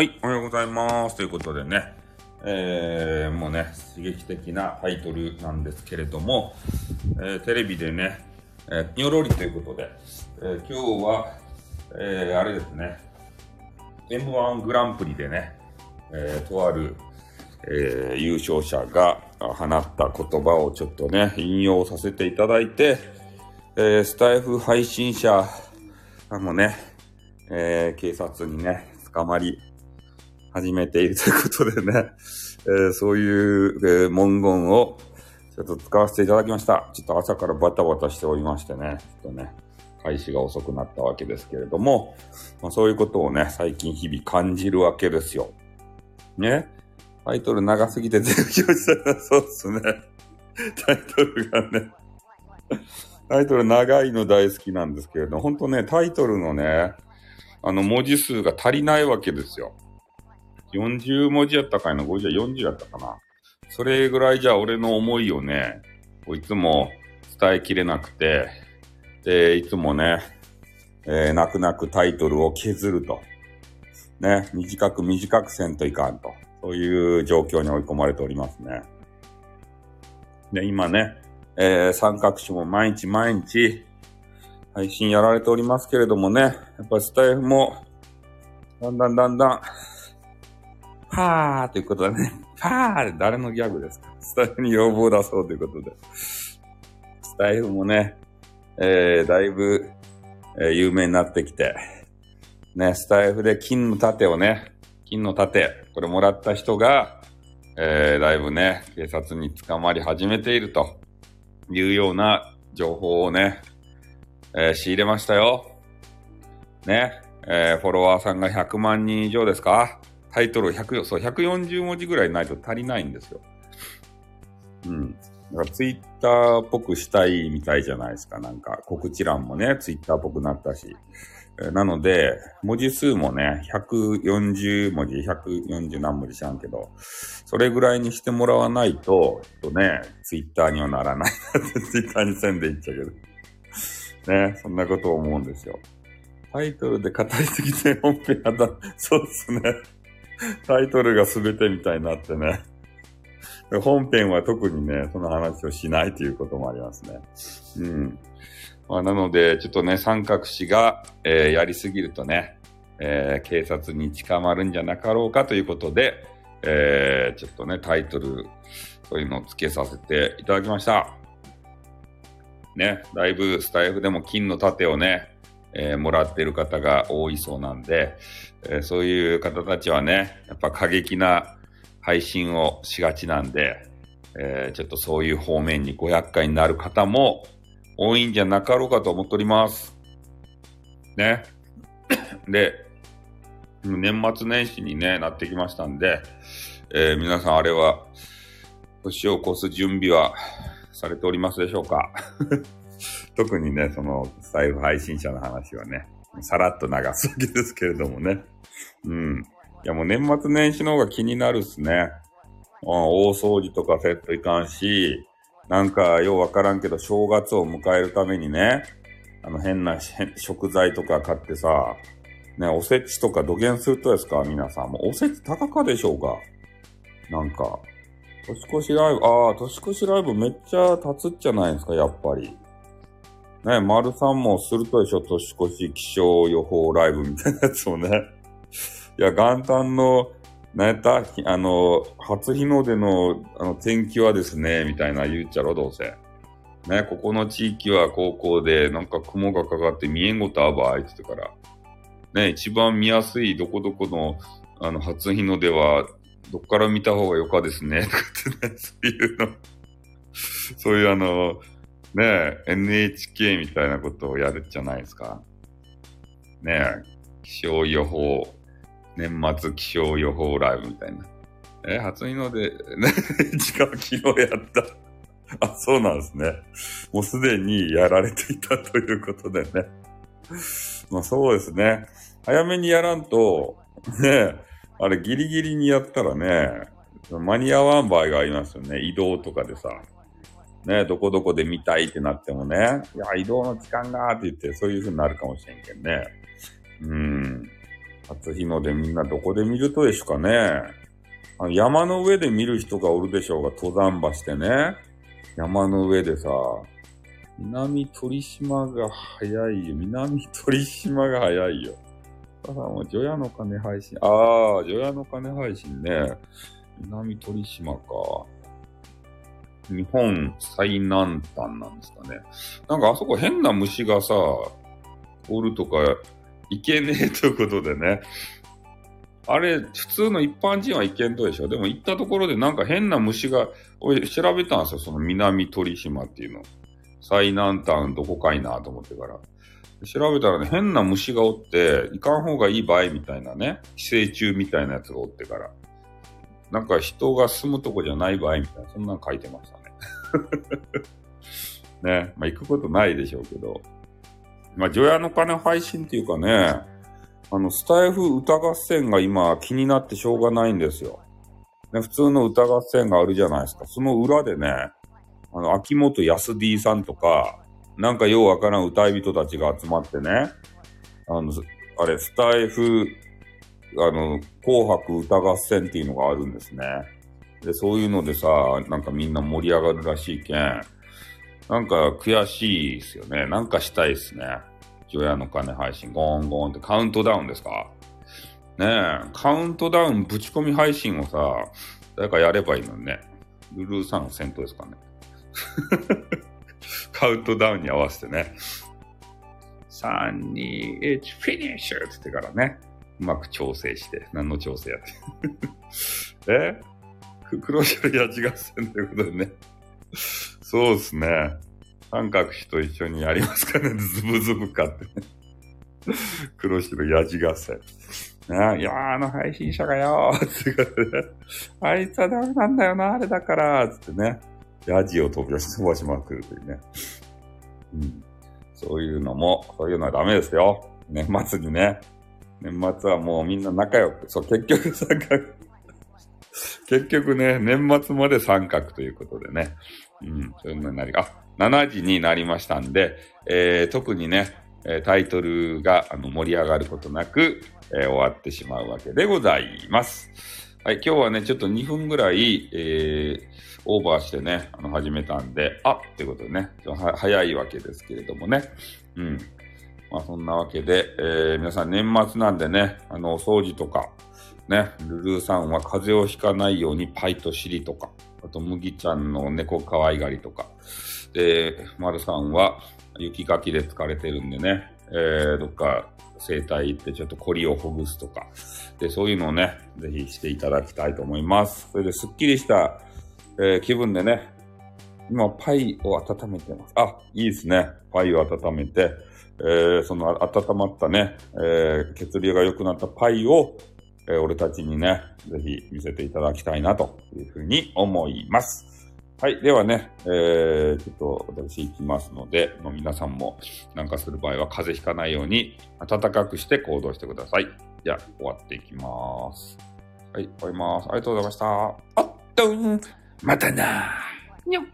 はい、おはようございます。ということでね、えー、もうね、刺激的なタイトルなんですけれども、えー、テレビでね、えー、ニョロリということで、えー、今日は、えー、あれですね、M1 グランプリでね、えー、とある、えー、優勝者が放った言葉をちょっとね、引用させていただいて、えー、スタイフ配信者もね、えー、警察にね、捕まり始めているということでね、えー、そういう、えー、文言をちょっと使わせていただきました。ちょっと朝からバタバタしておりましてね、ちょっとね、開始が遅くなったわけですけれども、まあ、そういうことをね、最近日々感じるわけですよ。ね？タイトル長すぎて全部表示されたそうっすね。タイトルがね。タイトル長いの大好きなんですけれど、本当ね、タイトルのね、あの文字数が足りないわけですよ。40文字やったかいな、50、40やったかな。それぐらいじゃ俺の思いをね、いつも伝えきれなくて、で、いつもね、えー、泣く泣くタイトルを削ると。ね、短く短くせんといかんと。そういう状況に追い込まれておりますね。で、今ね、えー、三角種も毎日毎日配信やられておりますけれどもね、やっぱスタイフも、だんだんだんだん、パーということでね、パー誰のギャグですか？スタイフに要望出そうということで。スタイフもね、えー、だいぶ、えー、有名になってきて、ね、スタイフで金の盾をね、金の盾、これもらった人が、えー、だいぶね、警察に捕まり始めているというような情報をね、えー、仕入れましたよ。ね、えー、フォロワーさんが100万人以上ですか？タイトル100、そう、140文字ぐらいないと足りないんですよ。うん。だからツイッターっぽくしたいみたいじゃないですか。なんか告知欄もね、ツイッターっぽくなったし。なので、文字数もね、140文字、140何文字知らんけど、それぐらいにしてもらわないと、とね、ツイッターにはならない ツイッターにせんでいっちゃうけど。ね、そんなことを思うんですよ。タイトルで語りすぎて本編はだ、そうっすね。タイトルが全てみたいになってね。本編は特にね、その話をしないということもありますね。うん。まあ、なので、ちょっとね、三角氏が、えー、やりすぎるとね、えー、警察に捕まるんじゃなかろうかということで、えー、ちょっとね、タイトル、そういうのを付けさせていただきました。ね、だいぶスタイフでも金の盾をね、えー、もらってる方が多いそうなんで、えー、そういう方たちはね、やっぱ過激な配信をしがちなんで、えー、ちょっとそういう方面にご厄介になる方も多いんじゃなかろうかと思っております。ね。で、年末年始に、ね、なってきましたんで、えー、皆さんあれは、年を越す準備はされておりますでしょうか？特にね、その、スタイフ配信者の話はね、さらっと流すわけですけれどもね。うん。いやもう年末年始の方が気になるっすね。大掃除とかせっといかんし、なんかようわからんけど正月を迎えるためにね、あの変な食材とか買ってさ、ね、おせちとか土下するとですか？皆さん。もうおせち高かでしょうかなんか、年越しライブ、ああ、年越しライブめっちゃ経つっちゃないですか？やっぱり。ね、丸さんもするとでしょ、年越し気象予報ライブみたいなやつをね。いや、元旦の、なんやったあの、初日の出のあの天気はですね、みたいな言っちゃろ、どうせ。ね、ここの地域は高校で、なんか雲がかかって見えんごとあばあいってから。ね、一番見やすいどこどこの、あの、初日の出は、どっから見た方がよかですね、とかってね、そういうの、そういうあの、ねえ、NHK みたいなことをやるじゃないですか。ねえ、気象予報、年末気象予報ライブみたいな。え、初日の出、ね、時間昨日やった。あ、そうなんですね。もうすでにやられていたということでね。まあそうですね。早めにやらんと、ねえ、あれギリギリにやったらね、間に合わん場合がありますよね。移動とかでさ。ね、どこどこで見たいってなってもね、いや、移動の時間がって言って、そういう風になるかもしれんけんね。うん。初日の出みんなどこで見るとでしょかね。あの山の上で見る人がおるでしょうが、登山橋でね。山の上でさ、南鳥島が早いよ。南鳥島が早いよ。だからもう、除夜の鐘配信。ああ、除夜の鐘配信ね。南鳥島か。日本最南端なんですかね。なんかあそこ変な虫がさ、おるとか、いけねえということでね。あれ、普通の一般人はいけんとでしょ。でも行ったところでなんか変な虫が、俺調べたんですよ。その南鳥島っていうの。最南端どこかいなと思ってから。調べたらね、変な虫がおって、行かん方がいい場合みたいなね、寄生虫みたいなやつがおってから。なんか人が住むとこじゃない場合みたいな、そんなの書いてました ね。まあ行くことないでしょうけど。まあ、除夜の鐘配信っていうかね、あの、スタイフ歌合戦が今気になってしょうがないんですよ。ね、普通の歌合戦があるじゃないですか。その裏でね、あの、秋元康 D さんとか、なんかようわからん歌い人たちが集まってね、あの、あれ、スタイフ、あの、紅白歌合戦っていうのがあるんですね。で、そういうのでさ、なんかみんな盛り上がるらしいけん、なんか悔しいですよね。なんかしたいですね。除夜の鐘配信、ゴーンゴーンってカウントダウンですか？ねえ、カウントダウンぶち込み配信をさ、誰かやればいいのにね。ルルーさんの戦闘ですかね。カウントダウンに合わせてね。3、2、1、フィニッシュって言ってからね。うまく調整して。何の調整やって。え？黒白やじ合戦ということでね。そうですね。三角比と一緒にやりますかね。ズブズブかってね。黒白やじ合戦。ね、いやあの配信者がよーって、ね、あいつはダメなんだよな、あれだから、つってね。ヤジを飛び出し飛ばしまくるというね。うん。そういうのも、そういうのはダメですよ。年末にね。年末はもうみんな仲良く。そう、結局三角。結局ね、年末まで三角ということでね。うん、そういうのになり、あ、7時になりましたんで、えー、特にね、タイトルがあの盛り上がることなく、えー、終わってしまうわけでございます。はい、今日はね、ちょっと2分ぐらい、えー、オーバーしてね、あの、始めたんで、あってことでね、早いわけですけれどもね。うん。まあ、そんなわけで、えー、皆さん年末なんでね、あの、お掃除とか、ね、ルルーさんは風邪をひかないようにパイと尻とか、あと、麦ちゃんの猫可愛がりとか、で、丸さんは雪かきで疲れてるんでね、えー、どっか整体行ってちょっとコリをほぐすとか、で、そういうのをね、ぜひしていただきたいと思います。それで、すっきりした、えー、気分でね、今、パイを温めてます。あ、いいですね。パイを温めて、えー、その温まったね、えー、血流が良くなったパイを、えー、俺たちにね、ぜひ見せていただきたいなというふうに思います。はい。ではね、えー、ちょっと私行きますので、もう皆さんもなんかする場合は風邪ひかないように暖かくして行動してください。じゃあ、終わっていきます。はい、終わります。ありがとうございました。あっとん、またなにょっ。